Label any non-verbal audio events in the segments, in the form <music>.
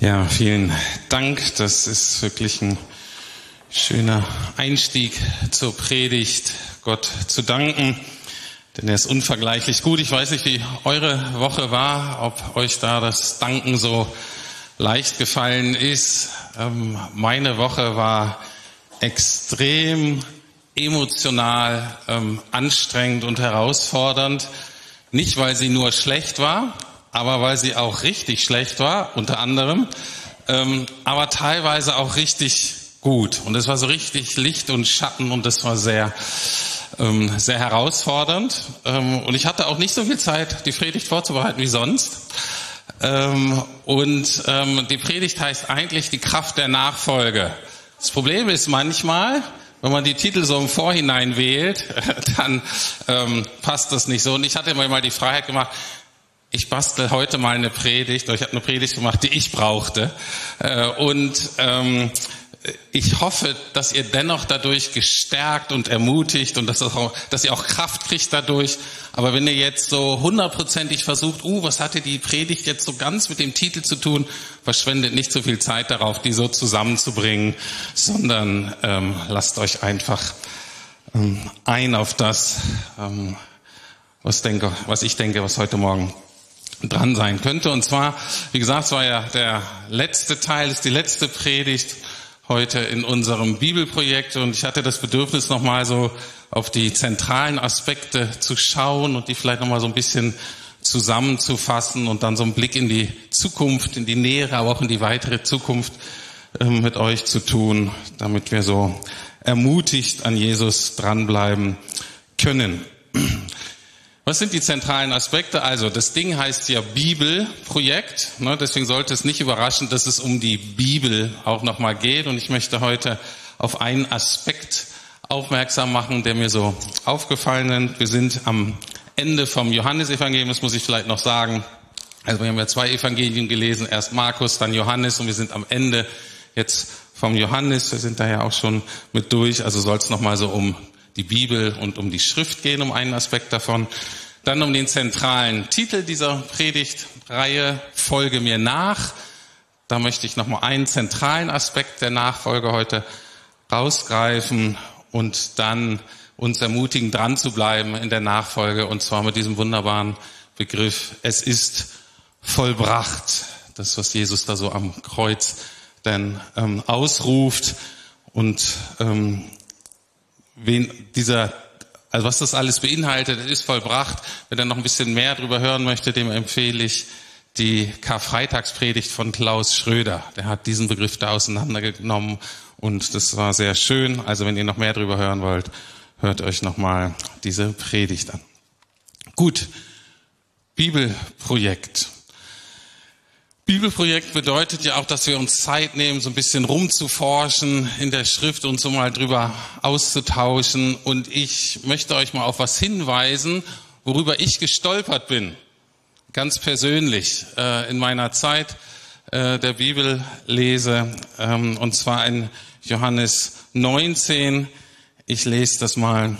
Ja, vielen Dank. Das ist wirklich ein schöner Einstieg zur Predigt, Gott zu danken, denn er ist unvergleichlich gut. Ich weiß nicht, wie eure Woche war, ob euch da das Danken so leicht gefallen ist. Ähm, meine Woche war extrem emotional ähm, anstrengend und herausfordernd. Nicht, weil sie nur schlecht war, aber weil sie auch richtig schlecht war, unter anderem, ähm, aber teilweise auch richtig gut. Und es war so richtig Licht und Schatten und das war sehr, ähm, sehr herausfordernd. Ähm, und ich hatte auch nicht so viel Zeit, die Predigt vorzubereiten wie sonst. Ähm, und ähm, die Predigt heißt eigentlich die Kraft der Nachfolge. Das Problem ist manchmal, wenn man die Titel so im Vorhinein wählt, <laughs> dann ähm, passt das nicht so. Und ich hatte mir mal die Freiheit gemacht, ich bastel heute mal eine Predigt, oder ich habe eine Predigt gemacht, die ich brauchte. Äh, und ähm, ich hoffe, dass ihr dennoch dadurch gestärkt und ermutigt und dass, auch, dass ihr auch Kraft kriegt dadurch. Aber wenn ihr jetzt so hundertprozentig versucht, uh, was hatte die Predigt jetzt so ganz mit dem Titel zu tun, verschwendet nicht so viel Zeit darauf, die so zusammenzubringen, sondern ähm, lasst euch einfach ähm, ein auf das, ähm, was, denke, was ich denke, was heute Morgen dran sein könnte. Und zwar, wie gesagt, es war ja der letzte Teil, ist die letzte Predigt heute in unserem Bibelprojekt und ich hatte das Bedürfnis nochmal so auf die zentralen Aspekte zu schauen und die vielleicht nochmal so ein bisschen zusammenzufassen und dann so einen Blick in die Zukunft, in die nähere, aber auch in die weitere Zukunft äh, mit euch zu tun, damit wir so ermutigt an Jesus dranbleiben können. Was sind die zentralen Aspekte? Also das Ding heißt ja Bibelprojekt, ne? deswegen sollte es nicht überraschen, dass es um die Bibel auch nochmal geht. Und ich möchte heute auf einen Aspekt aufmerksam machen, der mir so aufgefallen ist. Wir sind am Ende vom Johannesevangelium, das muss ich vielleicht noch sagen. Also wir haben ja zwei Evangelien gelesen, erst Markus, dann Johannes und wir sind am Ende jetzt vom Johannes. Wir sind da ja auch schon mit durch. Also soll es nochmal so um die Bibel und um die Schrift gehen, um einen Aspekt davon. Dann um den zentralen Titel dieser Predigtreihe, Folge mir nach. Da möchte ich nochmal einen zentralen Aspekt der Nachfolge heute rausgreifen und dann uns ermutigen, dran zu bleiben in der Nachfolge und zwar mit diesem wunderbaren Begriff, es ist vollbracht. Das, was Jesus da so am Kreuz denn ähm, ausruft und ähm, wen dieser, also was das alles beinhaltet, ist vollbracht. Wenn er noch ein bisschen mehr darüber hören möchte, dem empfehle ich die Karfreitagspredigt von Klaus Schröder. Der hat diesen Begriff da auseinandergenommen und das war sehr schön. Also wenn ihr noch mehr darüber hören wollt, hört euch nochmal diese Predigt an. Gut, Bibelprojekt. Bibelprojekt bedeutet ja auch, dass wir uns Zeit nehmen, so ein bisschen rumzuforschen in der Schrift und so mal drüber auszutauschen. Und ich möchte euch mal auf was hinweisen, worüber ich gestolpert bin. Ganz persönlich äh, in meiner Zeit äh, der Bibellese. Ähm, und zwar in Johannes 19. Ich lese das mal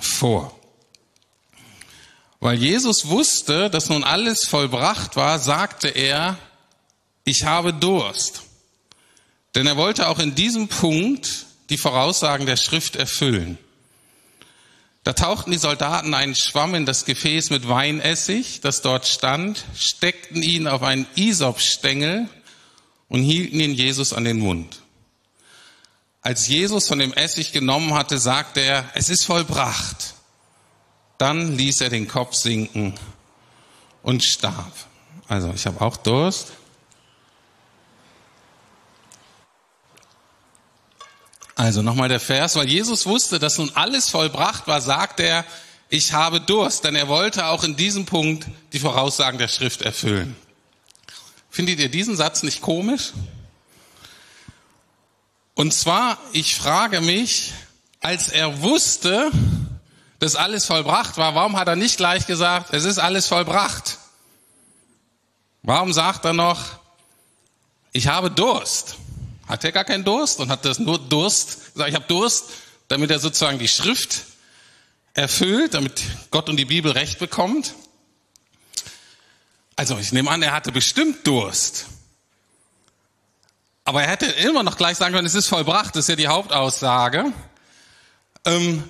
vor. Weil Jesus wusste, dass nun alles vollbracht war, sagte er, ich habe Durst. Denn er wollte auch in diesem Punkt die Voraussagen der Schrift erfüllen. Da tauchten die Soldaten einen Schwamm in das Gefäß mit Weinessig, das dort stand, steckten ihn auf einen Isopstängel und hielten ihn Jesus an den Mund. Als Jesus von dem Essig genommen hatte, sagte er, es ist vollbracht. Dann ließ er den Kopf sinken und starb. Also ich habe auch Durst. Also nochmal der Vers, weil Jesus wusste, dass nun alles vollbracht war, sagt er, ich habe Durst, denn er wollte auch in diesem Punkt die Voraussagen der Schrift erfüllen. Findet ihr diesen Satz nicht komisch? Und zwar, ich frage mich, als er wusste, dass alles vollbracht war, warum hat er nicht gleich gesagt, es ist alles vollbracht? Warum sagt er noch, ich habe Durst? Hat er gar keinen Durst und hat das nur Durst, ich habe Durst, damit er sozusagen die Schrift erfüllt, damit Gott und die Bibel recht bekommt? Also ich nehme an, er hatte bestimmt Durst. Aber er hätte immer noch gleich sagen können, es ist vollbracht, das ist ja die Hauptaussage. Ähm,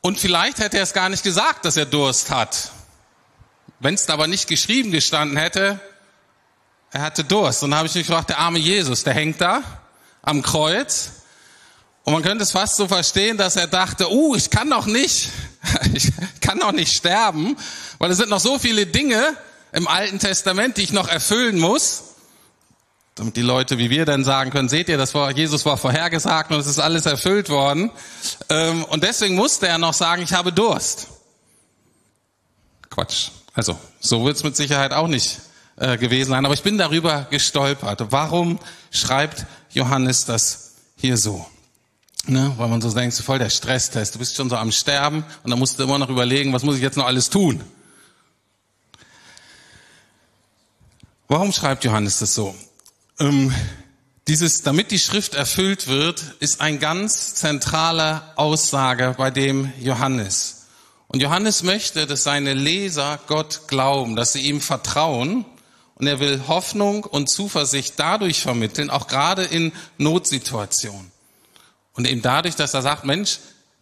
und vielleicht hätte er es gar nicht gesagt, dass er Durst hat. Wenn es aber nicht geschrieben gestanden hätte, er hatte Durst. Und dann habe ich mich gefragt, der arme Jesus, der hängt da am Kreuz. Und man könnte es fast so verstehen, dass er dachte, uh, ich kann doch nicht, <laughs> ich kann doch nicht sterben, weil es sind noch so viele Dinge im Alten Testament, die ich noch erfüllen muss. Damit die Leute wie wir dann sagen können, seht ihr, das war, Jesus war vorhergesagt und es ist alles erfüllt worden. Ähm, und deswegen musste er noch sagen, ich habe Durst. Quatsch. Also, so wird es mit Sicherheit auch nicht äh, gewesen sein. Aber ich bin darüber gestolpert. Warum schreibt Johannes das hier so? Ne, weil man so denkt, voll der Stresstest. Du bist schon so am Sterben und dann musst du immer noch überlegen, was muss ich jetzt noch alles tun? Warum schreibt Johannes das so? Ähm, dieses, damit die Schrift erfüllt wird, ist ein ganz zentraler Aussage bei dem Johannes. Und Johannes möchte, dass seine Leser Gott glauben, dass sie ihm vertrauen. Und er will Hoffnung und Zuversicht dadurch vermitteln, auch gerade in Notsituationen. Und eben dadurch, dass er sagt, Mensch,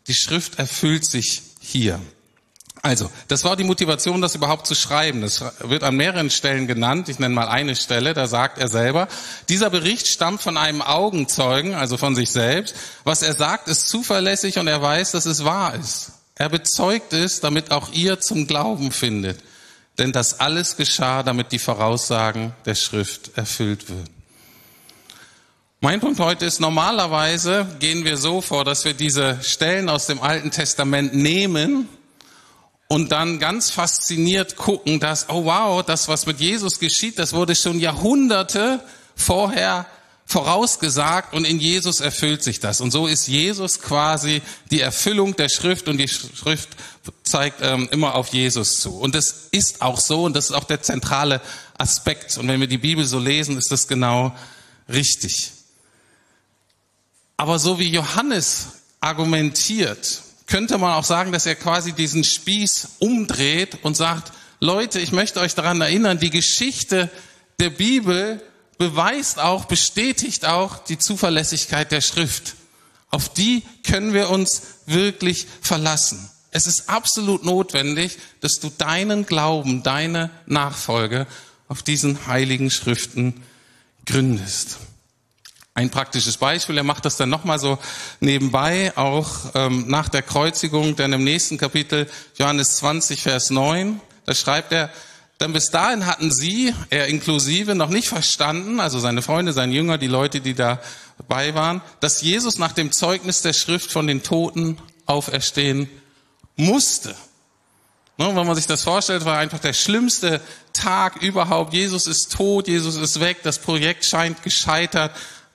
die Schrift erfüllt sich hier. Also, das war die Motivation, das überhaupt zu schreiben. Das wird an mehreren Stellen genannt. Ich nenne mal eine Stelle, da sagt er selber, dieser Bericht stammt von einem Augenzeugen, also von sich selbst. Was er sagt, ist zuverlässig und er weiß, dass es wahr ist. Er bezeugt es, damit auch ihr zum Glauben findet. Denn das alles geschah, damit die Voraussagen der Schrift erfüllt würden. Mein Punkt heute ist, normalerweise gehen wir so vor, dass wir diese Stellen aus dem Alten Testament nehmen und dann ganz fasziniert gucken, dass, oh wow, das, was mit Jesus geschieht, das wurde schon Jahrhunderte vorher vorausgesagt und in Jesus erfüllt sich das. Und so ist Jesus quasi die Erfüllung der Schrift und die Schrift zeigt ähm, immer auf Jesus zu. Und das ist auch so und das ist auch der zentrale Aspekt. Und wenn wir die Bibel so lesen, ist das genau richtig. Aber so wie Johannes argumentiert, könnte man auch sagen, dass er quasi diesen Spieß umdreht und sagt, Leute, ich möchte euch daran erinnern, die Geschichte der Bibel beweist auch, bestätigt auch die Zuverlässigkeit der Schrift. Auf die können wir uns wirklich verlassen. Es ist absolut notwendig, dass du deinen Glauben, deine Nachfolge auf diesen heiligen Schriften gründest. Ein praktisches Beispiel, er macht das dann nochmal so nebenbei, auch ähm, nach der Kreuzigung, denn im nächsten Kapitel, Johannes 20, Vers 9, da schreibt er, denn bis dahin hatten sie, er inklusive, noch nicht verstanden, also seine Freunde, seine Jünger, die Leute, die dabei waren, dass Jesus nach dem Zeugnis der Schrift von den Toten auferstehen musste. Ne, wenn man sich das vorstellt, war einfach der schlimmste Tag überhaupt. Jesus ist tot, Jesus ist weg, das Projekt scheint gescheitert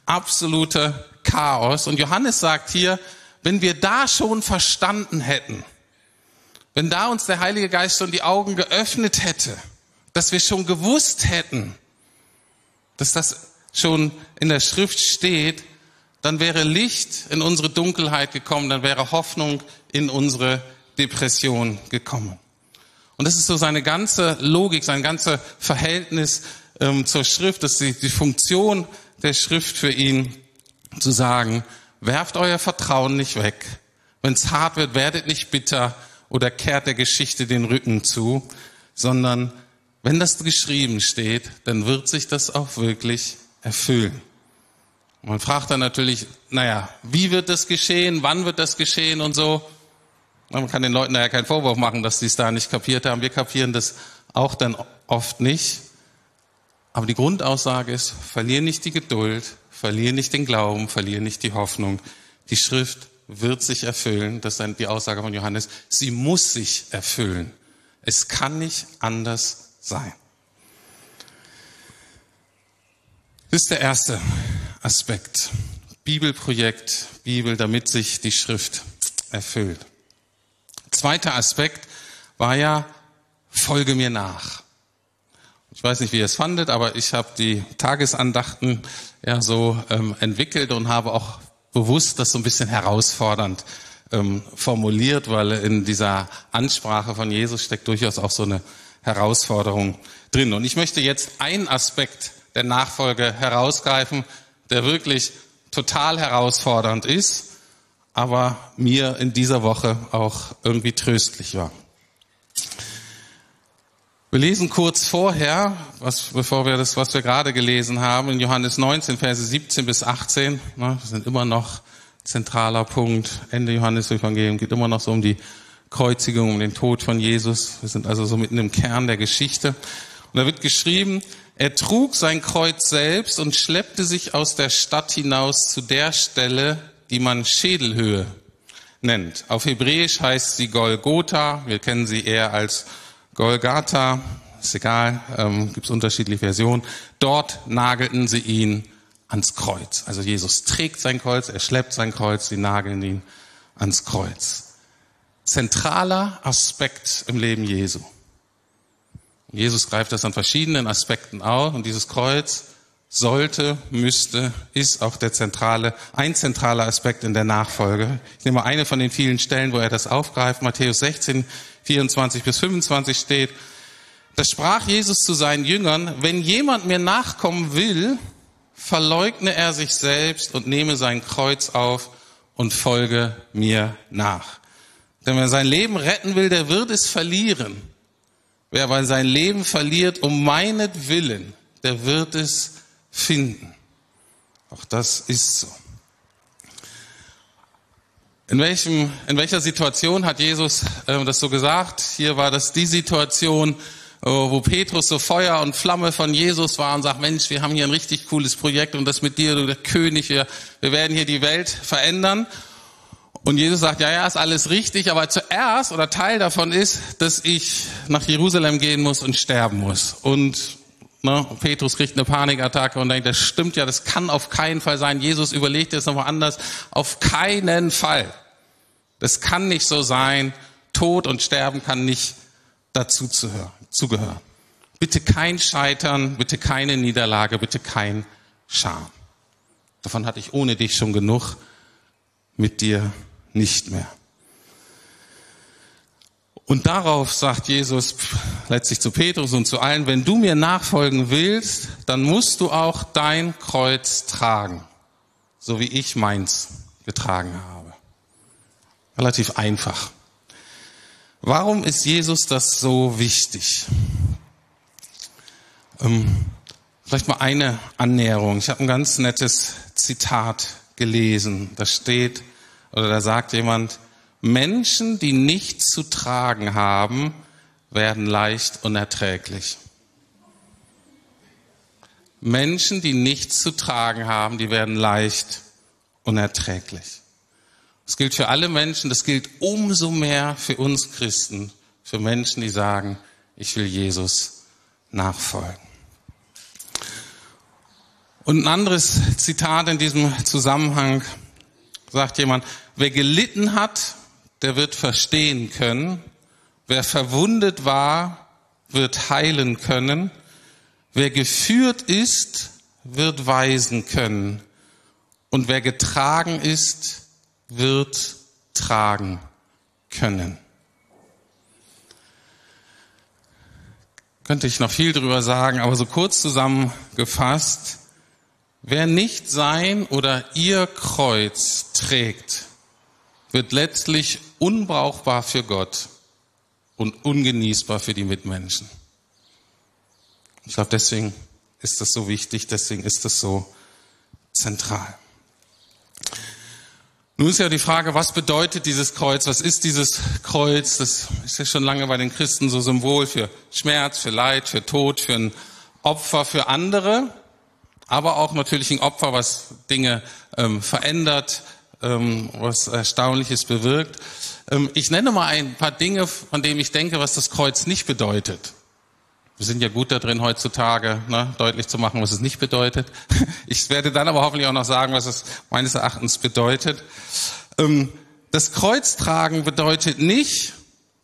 absolute Chaos. Und Johannes sagt hier, wenn wir da schon verstanden hätten, wenn da uns der Heilige Geist schon die Augen geöffnet hätte, dass wir schon gewusst hätten, dass das schon in der Schrift steht, dann wäre Licht in unsere Dunkelheit gekommen, dann wäre Hoffnung in unsere Depression gekommen. Und das ist so seine ganze Logik, sein ganzes Verhältnis ähm, zur Schrift, das ist die, die Funktion der Schrift für ihn zu sagen, werft euer Vertrauen nicht weg. Wenn es hart wird, werdet nicht bitter oder kehrt der Geschichte den Rücken zu, sondern wenn das geschrieben steht, dann wird sich das auch wirklich erfüllen. Man fragt dann natürlich, naja, wie wird das geschehen, wann wird das geschehen und so. Man kann den Leuten daher keinen Vorwurf machen, dass sie es da nicht kapiert haben. Wir kapieren das auch dann oft nicht. Aber die Grundaussage ist, verlier nicht die Geduld, verlier nicht den Glauben, verlier nicht die Hoffnung. Die Schrift wird sich erfüllen. Das ist die Aussage von Johannes. Sie muss sich erfüllen. Es kann nicht anders sein. Das ist der erste Aspekt. Bibelprojekt, Bibel, damit sich die Schrift erfüllt. Zweiter Aspekt war ja, folge mir nach. Ich weiß nicht, wie ihr es fandet, aber ich habe die Tagesandachten ja so ähm, entwickelt und habe auch bewusst das so ein bisschen herausfordernd ähm, formuliert, weil in dieser Ansprache von Jesus steckt durchaus auch so eine Herausforderung drin. Und ich möchte jetzt einen Aspekt der Nachfolge herausgreifen, der wirklich total herausfordernd ist, aber mir in dieser Woche auch irgendwie tröstlich war. Wir lesen kurz vorher, was, bevor wir das, was wir gerade gelesen haben, in Johannes 19, Verse 17 bis 18. Ne, das sind immer noch zentraler Punkt. Ende Johannes Evangelium geht immer noch so um die Kreuzigung, um den Tod von Jesus. Wir sind also so mitten im Kern der Geschichte. Und da wird geschrieben, er trug sein Kreuz selbst und schleppte sich aus der Stadt hinaus zu der Stelle, die man Schädelhöhe nennt. Auf Hebräisch heißt sie Golgotha. Wir kennen sie eher als Golgatha, ist egal, ähm, gibt es unterschiedliche Versionen. Dort nagelten sie ihn ans Kreuz. Also Jesus trägt sein Kreuz, er schleppt sein Kreuz, sie nageln ihn ans Kreuz. Zentraler Aspekt im Leben Jesu. Jesus greift das an verschiedenen Aspekten auf und dieses Kreuz sollte, müsste, ist auch der zentrale, ein zentraler Aspekt in der Nachfolge. Ich nehme eine von den vielen Stellen, wo er das aufgreift. Matthäus 16, 24 bis 25 steht. Da sprach Jesus zu seinen Jüngern, wenn jemand mir nachkommen will, verleugne er sich selbst und nehme sein Kreuz auf und folge mir nach. Denn wer sein Leben retten will, der wird es verlieren. Wer aber sein Leben verliert um meinetwillen, der wird es finden. Auch das ist so. In, welchem, in welcher Situation hat Jesus äh, das so gesagt? Hier war das die Situation, äh, wo Petrus so Feuer und Flamme von Jesus war und sagt, Mensch, wir haben hier ein richtig cooles Projekt und das mit dir, du der König, wir, wir werden hier die Welt verändern. Und Jesus sagt, ja, ja, ist alles richtig, aber zuerst oder Teil davon ist, dass ich nach Jerusalem gehen muss und sterben muss. Und Ne? Petrus kriegt eine Panikattacke und denkt, das stimmt ja, das kann auf keinen Fall sein. Jesus überlegt jetzt nochmal anders. Auf keinen Fall. Das kann nicht so sein. Tod und Sterben kann nicht dazu zugehören. Bitte kein Scheitern, bitte keine Niederlage, bitte kein Scham. Davon hatte ich ohne dich schon genug, mit dir nicht mehr. Und darauf sagt Jesus letztlich zu Petrus und zu allen, wenn du mir nachfolgen willst, dann musst du auch dein Kreuz tragen, so wie ich meins getragen habe. Relativ einfach. Warum ist Jesus das so wichtig? Ähm, vielleicht mal eine Annäherung. Ich habe ein ganz nettes Zitat gelesen. Da steht, oder da sagt jemand, Menschen, die nichts zu tragen haben, werden leicht unerträglich. Menschen, die nichts zu tragen haben, die werden leicht unerträglich. Das gilt für alle Menschen, das gilt umso mehr für uns Christen, für Menschen, die sagen, ich will Jesus nachfolgen. Und ein anderes Zitat in diesem Zusammenhang sagt jemand, wer gelitten hat, der wird verstehen können. Wer verwundet war, wird heilen können. Wer geführt ist, wird weisen können. Und wer getragen ist, wird tragen können. Könnte ich noch viel drüber sagen, aber so kurz zusammengefasst, wer nicht sein oder ihr Kreuz trägt, wird letztlich unbrauchbar für Gott und ungenießbar für die Mitmenschen. Ich glaube, deswegen ist das so wichtig, deswegen ist das so zentral. Nun ist ja die Frage, was bedeutet dieses Kreuz? Was ist dieses Kreuz? Das ist ja schon lange bei den Christen so Symbol für Schmerz, für Leid, für Tod, für ein Opfer für andere, aber auch natürlich ein Opfer, was Dinge ähm, verändert, ähm, was Erstaunliches bewirkt. Ähm, ich nenne mal ein paar Dinge, von denen ich denke, was das Kreuz nicht bedeutet. Wir sind ja gut da drin heutzutage, ne, deutlich zu machen, was es nicht bedeutet. <laughs> Ich werde dann aber hoffentlich auch noch sagen, was es meines Erachtens bedeutet. Ähm, das Kreuztragen bedeutet nicht,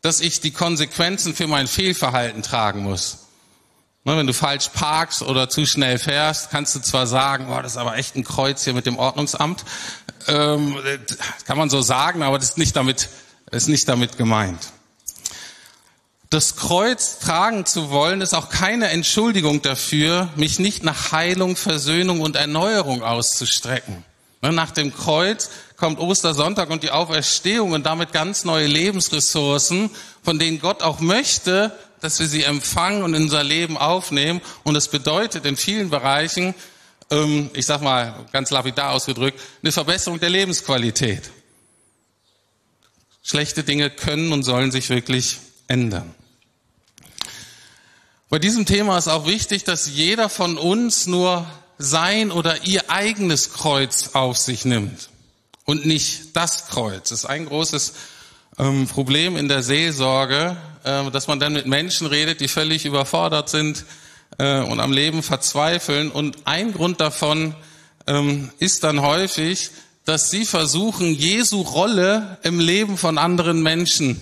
dass ich die Konsequenzen für mein Fehlverhalten tragen muss. Ne, wenn du falsch parkst oder zu schnell fährst, kannst du zwar sagen, oh, das ist aber echt ein Kreuz hier mit dem Ordnungsamt, ähm, kann man so sagen, aber das ist nicht damit, ist nicht damit gemeint. Das Kreuz tragen zu wollen, ist auch keine Entschuldigung dafür, mich nicht nach Heilung, Versöhnung und Erneuerung auszustrecken. Ne, nach dem Kreuz kommt Ostersonntag und die Auferstehung und damit ganz neue Lebensressourcen, von denen Gott auch möchte, dass wir sie empfangen und in unser Leben aufnehmen. Und es bedeutet in vielen Bereichen, ähm, ich sag mal ganz lapidar ausgedrückt, eine Verbesserung der Lebensqualität. Schlechte Dinge können und sollen sich wirklich ändern. Bei diesem Thema ist auch wichtig, dass jeder von uns nur sein oder ihr eigenes Kreuz auf sich nimmt und nicht das Kreuz. Das ist ein großes ähm, Problem in der Seelsorge, äh, dass man dann mit Menschen redet, die völlig überfordert sind äh, und am Leben verzweifeln. Und ein Grund davon ähm, ist dann häufig, dass sie versuchen, Jesu Rolle im Leben von anderen Menschen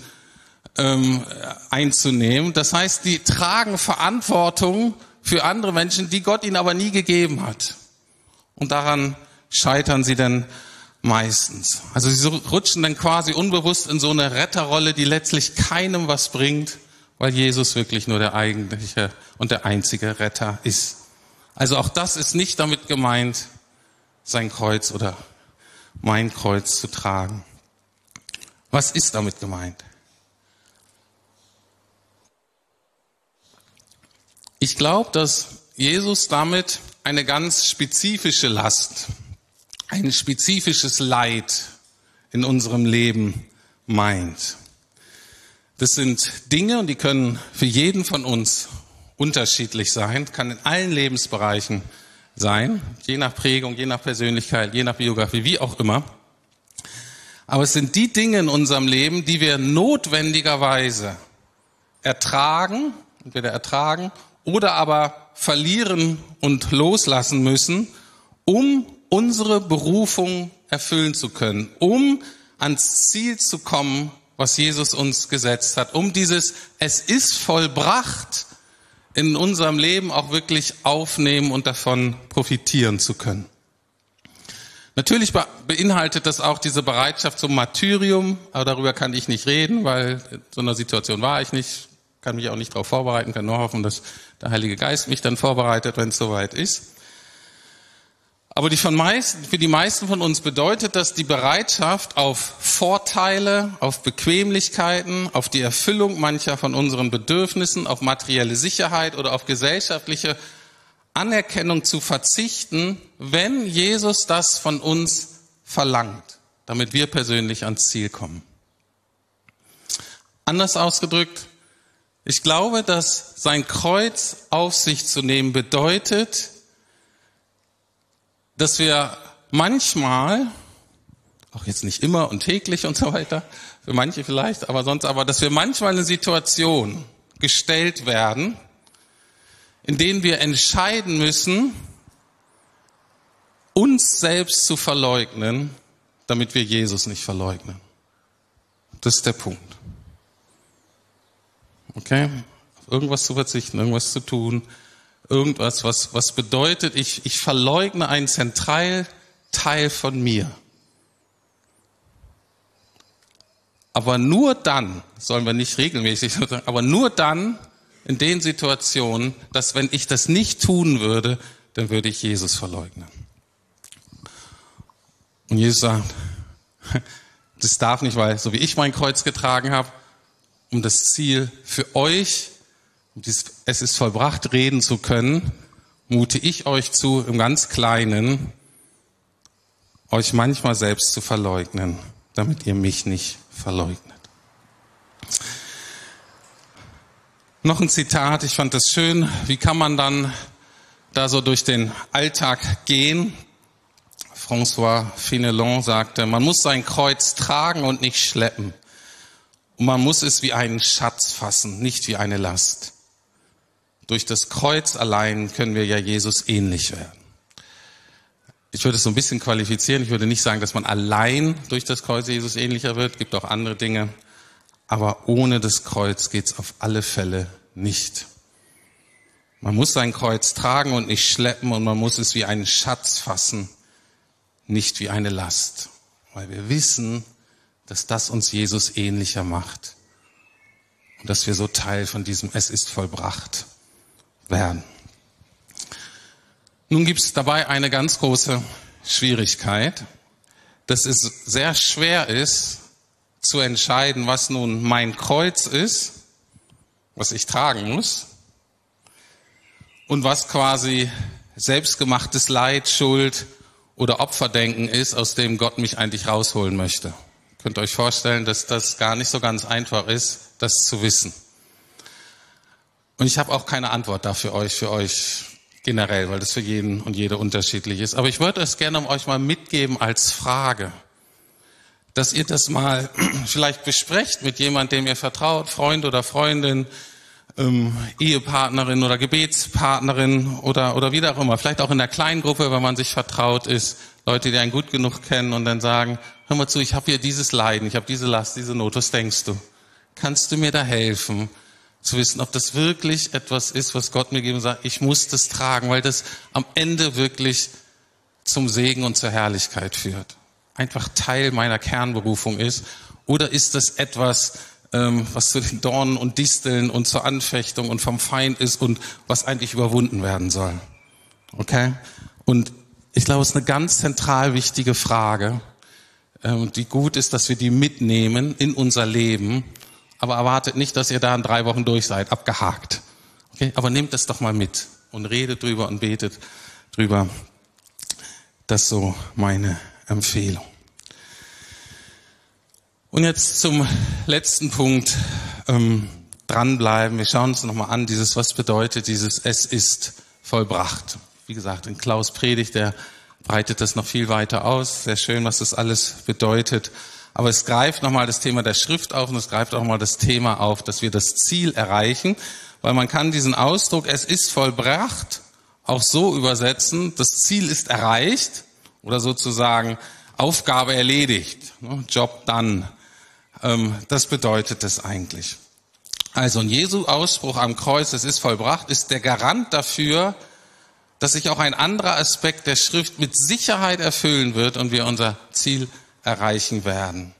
ähm, einzunehmen. Das heißt, die tragen Verantwortung für andere Menschen, die Gott ihnen aber nie gegeben hat. Und daran scheitern sie dann meistens. Also sie rutschen dann quasi unbewusst in so eine Retterrolle, die letztlich keinem was bringt, weil Jesus wirklich nur der eigentliche und der einzige Retter ist. Also auch das ist nicht damit gemeint, sein Kreuz oder mein Kreuz zu tragen. Was ist damit gemeint? Ich glaube, dass Jesus damit eine ganz spezifische Last, ein spezifisches Leid in unserem Leben meint. Das sind Dinge und die können für jeden von uns unterschiedlich sein, kann in allen Lebensbereichen sein, je nach Prägung, je nach Persönlichkeit, je nach Biografie, wie auch immer. Aber es sind die Dinge in unserem Leben, die wir notwendigerweise ertragen, entweder ertragen oder aber verlieren und loslassen müssen, um unsere Berufung erfüllen zu können, um ans Ziel zu kommen, was Jesus uns gesetzt hat, um dieses Es ist vollbracht in unserem Leben auch wirklich aufnehmen und davon profitieren zu können. Natürlich beinhaltet das auch diese Bereitschaft zum Martyrium, aber darüber kann ich nicht reden, weil in so einer Situation war ich nicht, kann mich auch nicht darauf vorbereiten, kann nur hoffen, dass der Heilige Geist mich dann vorbereitet, wenn es soweit ist. Aber die von meisten, für die meisten von uns bedeutet das die Bereitschaft auf Vorteile, auf Bequemlichkeiten, auf die Erfüllung mancher von unseren Bedürfnissen, auf materielle Sicherheit oder auf gesellschaftliche Anerkennung zu verzichten, wenn Jesus das von uns verlangt, damit wir persönlich ans Ziel kommen. Anders ausgedrückt, ich glaube, dass sein Kreuz auf sich zu nehmen bedeutet, dass wir manchmal, auch jetzt nicht immer und täglich und so weiter, für manche vielleicht, aber sonst aber, dass wir manchmal in Situation gestellt werden, in denen wir entscheiden müssen, uns selbst zu verleugnen, damit wir Jesus nicht verleugnen. Das ist der Punkt. Okay? Auf irgendwas zu verzichten, irgendwas zu tun, irgendwas, was, was bedeutet, ich, ich verleugne einen Zentralteil von mir. Aber nur dann, sollen wir nicht regelmäßig sagen, aber nur dann in den Situationen, dass wenn ich das nicht tun würde, dann würde ich Jesus verleugnen. Und Jesus sagt, <laughs> das darf nicht, weil so wie ich mein Kreuz getragen habe, um das Ziel für euch, um es ist vollbracht reden zu können, mute ich euch zu, im ganz Kleinen, euch manchmal selbst zu verleugnen, damit ihr mich nicht verleugnet. Noch ein Zitat, ich fand das schön. Wie kann man dann da so durch den Alltag gehen? François Finelon sagte, man muss sein Kreuz tragen und nicht schleppen. Und man muss es wie einen Schatz fassen, nicht wie eine Last. Durch das Kreuz allein können wir ja Jesus ähnlich werden. Ich würde es so ein bisschen qualifizieren. Ich würde nicht sagen, dass man allein durch das Kreuz Jesus ähnlicher wird. Es gibt auch andere Dinge. Aber ohne das Kreuz geht's auf alle Fälle nicht. Man muss sein Kreuz tragen und nicht schleppen und man muss es wie einen Schatz fassen, nicht wie eine Last, weil wir wissen, dass das uns Jesus ähnlicher macht und dass wir so Teil von diesem Es ist vollbracht werden. Nun gibt es dabei eine ganz große Schwierigkeit, dass es sehr schwer ist zu entscheiden, was nun mein Kreuz ist, was ich tragen muss, und was quasi selbstgemachtes Leid, Schuld oder Opferdenken ist, aus dem Gott mich eigentlich rausholen möchte. Könnt ihr euch vorstellen, dass das gar nicht so ganz einfach ist, das zu wissen. Und ich habe auch keine Antwort dafür euch, für euch generell, weil das für jeden und jede unterschiedlich ist. Aber ich würde es gerne euch mal mitgeben als Frage, dass ihr das mal <clears throat> vielleicht besprecht mit jemandem, dem ihr vertraut, Freund oder Freundin, ähm, Ehepartnerin oder Gebetspartnerin oder, oder wie auch immer. Vielleicht auch in der Kleingruppe, wenn man sich vertraut ist. Leute, die einen gut genug kennen und dann sagen, hör mal zu, ich habe hier dieses Leiden, ich habe diese Last, diese Not, was denkst du? Kannst du mir da helfen, zu wissen, ob das wirklich etwas ist, was Gott mir gegeben sagt, ich muss das tragen, weil das am Ende wirklich zum Segen und zur Herrlichkeit führt. Einfach Teil meiner Kernberufung ist. Oder ist das etwas, ähm, was zu den Dornen und Disteln und zur Anfechtung und vom Feind ist und was eigentlich überwunden werden soll. Okay? Und ich glaube, es ist eine ganz zentral wichtige Frage, ähm, die gut ist, dass wir die mitnehmen in unser Leben, aber erwartet nicht, dass ihr da in drei Wochen durch seid, abgehakt. Okay? Aber nehmt das doch mal mit und redet drüber und betet drüber. Das ist so meine Empfehlung. Und jetzt zum letzten Punkt, ähm, dranbleiben. Wir schauen uns nochmal an, dieses, was bedeutet dieses Es ist vollbracht. Wie gesagt, in Klaus Predigt, der breitet das noch viel weiter aus. Sehr schön, was das alles bedeutet. Aber es greift nochmal das Thema der Schrift auf und es greift auch mal das Thema auf, dass wir das Ziel erreichen. Weil man kann diesen Ausdruck, es ist vollbracht, auch so übersetzen, das Ziel ist erreicht oder sozusagen Aufgabe erledigt, ne, Job done. Ähm, das bedeutet es eigentlich. Also ein Jesu Ausspruch am Kreuz, es ist vollbracht, ist der Garant dafür, dass sich auch ein anderer Aspekt der Schrift mit Sicherheit erfüllen wird und wir unser Ziel erreichen werden.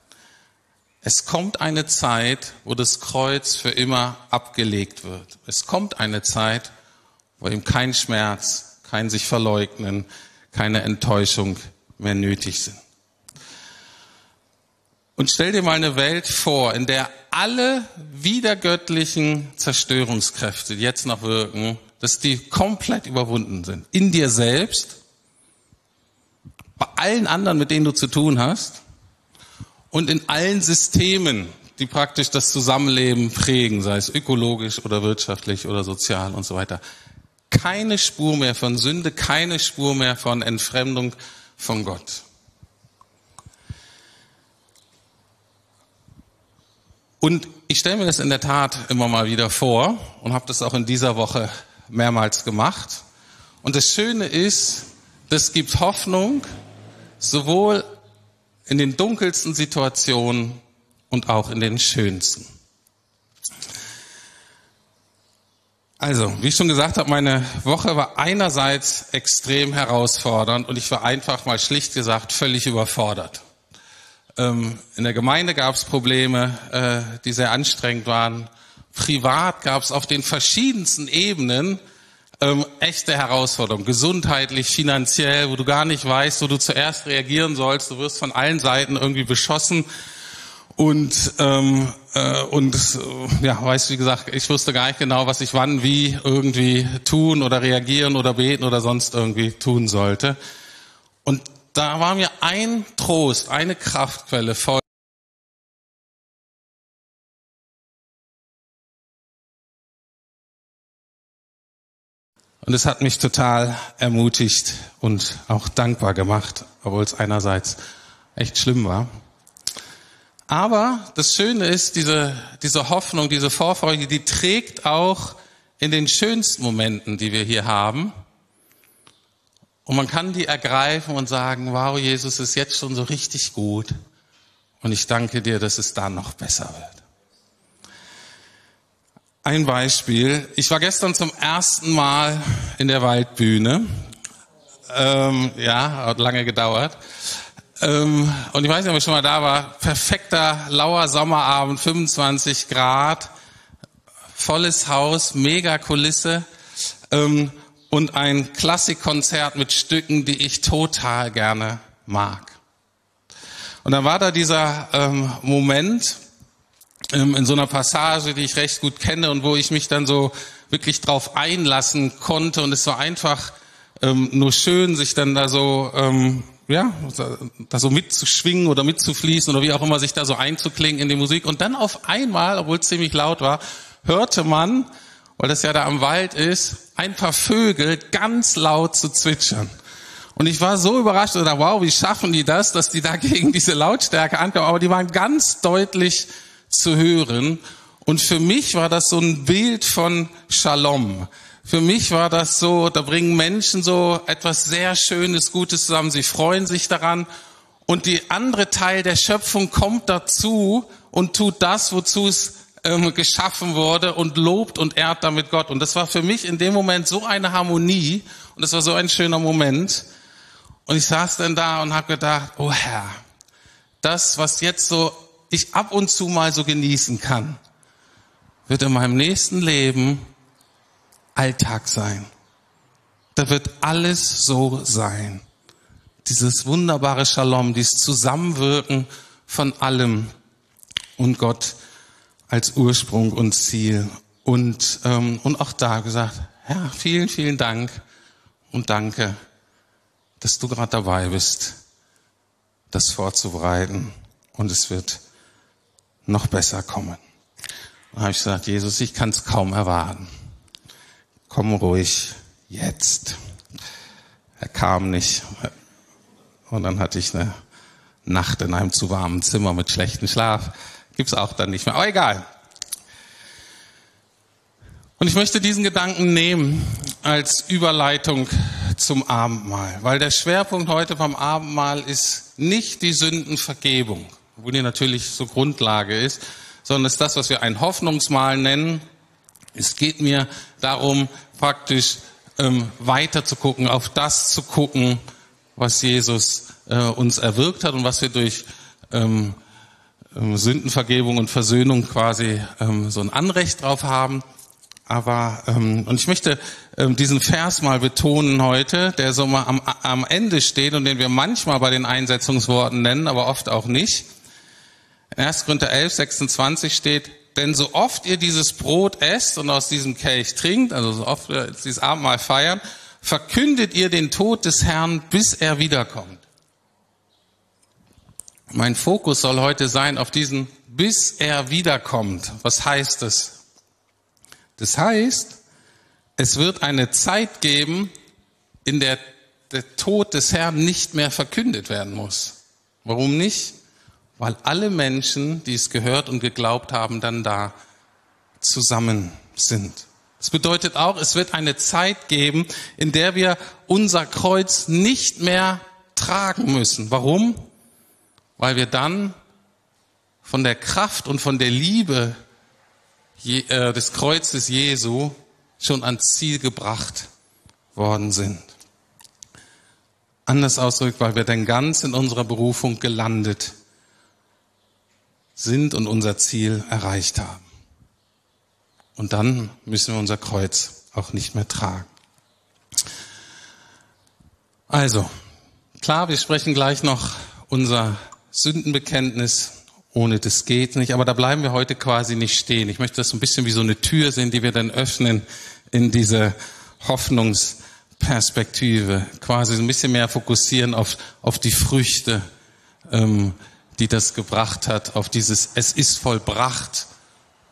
Es kommt eine Zeit, wo das Kreuz für immer abgelegt wird. Es kommt eine Zeit, wo ihm kein Schmerz, kein sich verleugnen, keine Enttäuschung mehr nötig sind. Und stell dir mal eine Welt vor, in der alle wiedergöttlichen Zerstörungskräfte, die jetzt noch wirken, dass die komplett überwunden sind. In dir selbst, allen anderen, mit denen du zu tun hast und in allen Systemen, die praktisch das Zusammenleben prägen, sei es ökologisch oder wirtschaftlich oder sozial und so weiter. Keine Spur mehr von Sünde, keine Spur mehr von Entfremdung von Gott. Und ich stelle mir das in der Tat immer mal wieder vor und habe das auch in dieser Woche mehrmals gemacht. Und das Schöne ist, das gibt Hoffnung sowohl in den dunkelsten Situationen und auch in den schönsten. Also, wie ich schon gesagt habe, meine Woche war einerseits extrem herausfordernd und ich war einfach mal schlicht gesagt völlig überfordert. Ähm, in der Gemeinde gab es Probleme, äh, die sehr anstrengend waren. Privat gab es auf den verschiedensten Ebenen ähm, echte Herausforderungen, gesundheitlich, finanziell, wo du gar nicht weißt, wo du zuerst reagieren sollst. Du wirst von allen Seiten irgendwie beschossen und ähm, äh, und äh, ja, weißt wie gesagt, ich wusste gar nicht genau, was ich wann wie irgendwie tun oder reagieren oder beten oder sonst irgendwie tun sollte. Und da war mir ein Trost, eine Kraftquelle voll. Und es hat mich total ermutigt und auch dankbar gemacht, obwohl es einerseits echt schlimm war. Aber das Schöne ist, diese, diese Hoffnung, diese Vorfreude, die trägt auch in den schönsten Momenten, die wir hier haben. Und man kann die ergreifen und sagen, wow, Jesus ist jetzt schon so richtig gut. Und ich danke dir, dass es dann noch besser wird. Ein Beispiel. Ich war gestern zum ersten Mal in der Waldbühne. Ähm, ja, hat lange gedauert. Ähm, und ich weiß nicht, ob ich schon mal da war. Perfekter, lauer Sommerabend, 25 Grad, volles Haus, mega Kulisse ähm, und ein Klassikkonzert mit Stücken, die ich total gerne mag. Und dann war da dieser ähm, Moment in so einer Passage, die ich recht gut kenne und wo ich mich dann so wirklich drauf einlassen konnte und es war einfach ähm, nur schön, sich dann da so ähm, ja, da so mitzuschwingen oder mitzufließen oder wie auch immer, sich da so einzuklingen in die Musik. Und dann auf einmal, obwohl es ziemlich laut war, hörte man, weil das ja da am Wald ist, ein paar Vögel ganz laut zu zwitschern. Und ich war so überrascht und dachte, wow, wie schaffen die das, dass die da gegen diese Lautstärke ankommen? Aber die waren ganz deutlich zu hören. Und für mich war das so ein Bild von Shalom. Für mich war das so, da bringen Menschen so etwas sehr Schönes, Gutes zusammen. Sie freuen sich daran. Und die andere Teil der Schöpfung kommt dazu und tut das, wozu es ähm, geschaffen wurde und lobt und ehrt damit Gott. Und das war für mich in dem Moment so eine Harmonie und das war so ein schöner Moment. Und ich saß dann da und habe gedacht, oh Herr, das, was jetzt so ich ab und zu mal so genießen kann, wird in meinem nächsten Leben Alltag sein. Da wird alles so sein. Dieses wunderbare Shalom, dieses Zusammenwirken von allem und Gott als Ursprung und Ziel. Und, ähm, und auch da gesagt, ja, vielen, vielen Dank und danke, dass du gerade dabei bist, das vorzubereiten. Und es wird noch besser kommen. Da habe ich gesagt, Jesus, ich kann es kaum erwarten komm ruhig jetzt. Er kam nicht. Und dann hatte ich eine Nacht in einem zu warmen Zimmer mit schlechtem Schlaf. Gibt's auch dann nicht mehr. Aber egal. Und ich möchte diesen Gedanken nehmen als Überleitung zum Abendmahl, weil der Schwerpunkt heute vom Abendmahl ist nicht die Sündenvergebung, wo die natürlich so Grundlage ist, sondern ist das, was wir ein Hoffnungsmahl nennen, es geht mir darum, praktisch ähm, weiter zu gucken, auf das zu gucken, was Jesus äh, uns erwirkt hat und was wir durch ähm, ähm, Sündenvergebung und Versöhnung quasi ähm, so ein Anrecht drauf haben. Aber ähm, und ich möchte ähm, diesen Vers mal betonen heute, der so mal am, am Ende steht und den wir manchmal bei den Einsetzungsworten nennen, aber oft auch nicht. In 1. Korinther 11, 26 steht, denn so oft ihr dieses Brot esst und aus diesem Kelch trinkt, also so oft wir dieses Abendmahl feiern, verkündet ihr den Tod des Herrn, bis er wiederkommt. Mein Fokus soll heute sein auf diesen, bis er wiederkommt. Was heißt das? Das heißt, es wird eine Zeit geben, in der der Tod des Herrn nicht mehr verkündet werden muss. Warum nicht? Weil alle Menschen, die es gehört und geglaubt haben, dann da zusammen sind. Das bedeutet auch, es wird eine Zeit geben, in der wir unser Kreuz nicht mehr tragen müssen. Warum? Weil wir dann von der Kraft und von der Liebe äh, des Kreuzes Jesu schon ans Ziel gebracht worden sind. Anders ausgedrückt, weil wir dann ganz in unserer Berufung gelandet sind und unser Ziel erreicht haben. Und dann müssen wir unser Kreuz auch nicht mehr tragen. Also, klar, wir sprechen gleich noch unser Sündenbekenntnis. Ohne das geht nicht. Aber da bleiben wir heute quasi nicht stehen. Ich möchte das ein bisschen wie so eine Tür sehen, die wir dann öffnen in diese Hoffnungsperspektive. Quasi ein bisschen mehr fokussieren auf, auf die Früchte, ähm, die das gebracht hat, auf dieses Es ist vollbracht.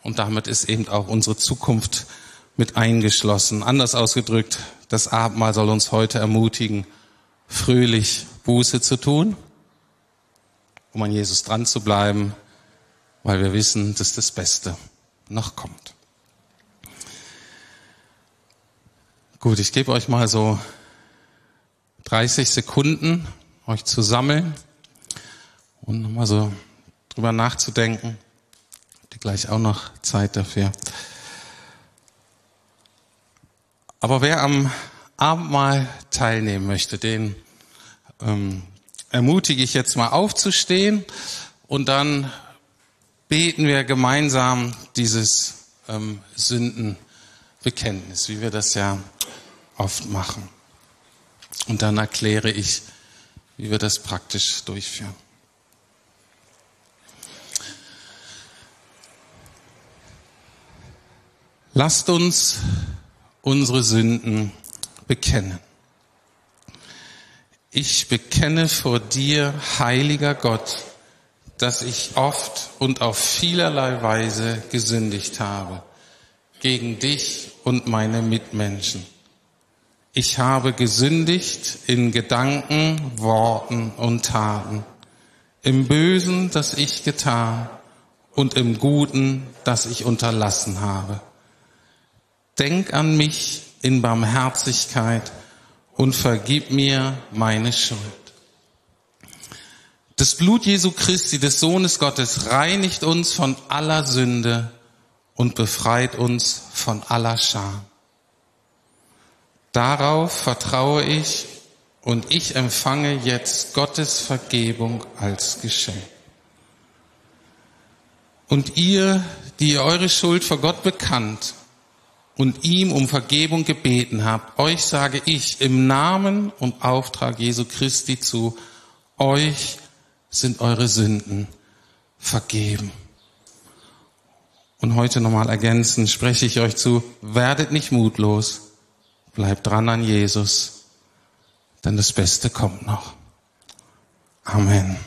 Und damit ist eben auch unsere Zukunft mit eingeschlossen. Anders ausgedrückt, das Abendmahl soll uns heute ermutigen, fröhlich Buße zu tun, um an Jesus dran zu bleiben, weil wir wissen, dass das Beste noch kommt. Gut, ich gebe euch mal so 30 Sekunden, euch zu sammeln und nochmal so drüber nachzudenken. Ihr gleich auch noch Zeit dafür. Aber wer am Abendmahl teilnehmen möchte, den ähm, ermutige ich jetzt mal aufzustehen und dann beten wir gemeinsam dieses ähm, Sündenbekenntnis, wie wir das ja oft machen. Und dann erkläre ich, wie wir das praktisch durchführen. Lasst uns unsere Sünden bekennen. Ich bekenne vor dir, heiliger Gott, dass ich oft und auf vielerlei Weise gesündigt habe gegen dich und meine Mitmenschen. Ich habe gesündigt in Gedanken, Worten und Taten, im Bösen, das ich getan und im Guten, das ich unterlassen habe. Denk an mich in Barmherzigkeit und vergib mir meine Schuld. Das Blut Jesu Christi, des Sohnes Gottes, reinigt uns von aller Sünde und befreit uns von aller Scham. Darauf vertraue ich und ich empfange jetzt Gottes Vergebung als Geschenk. Und ihr, die ihr eure Schuld vor Gott bekannt und ihm um Vergebung gebeten habt, euch sage ich im Namen und Auftrag Jesu Christi zu, euch sind eure Sünden vergeben. Und heute nochmal ergänzend spreche ich euch zu, werdet nicht mutlos, bleibt dran an Jesus, denn das Beste kommt noch. Amen.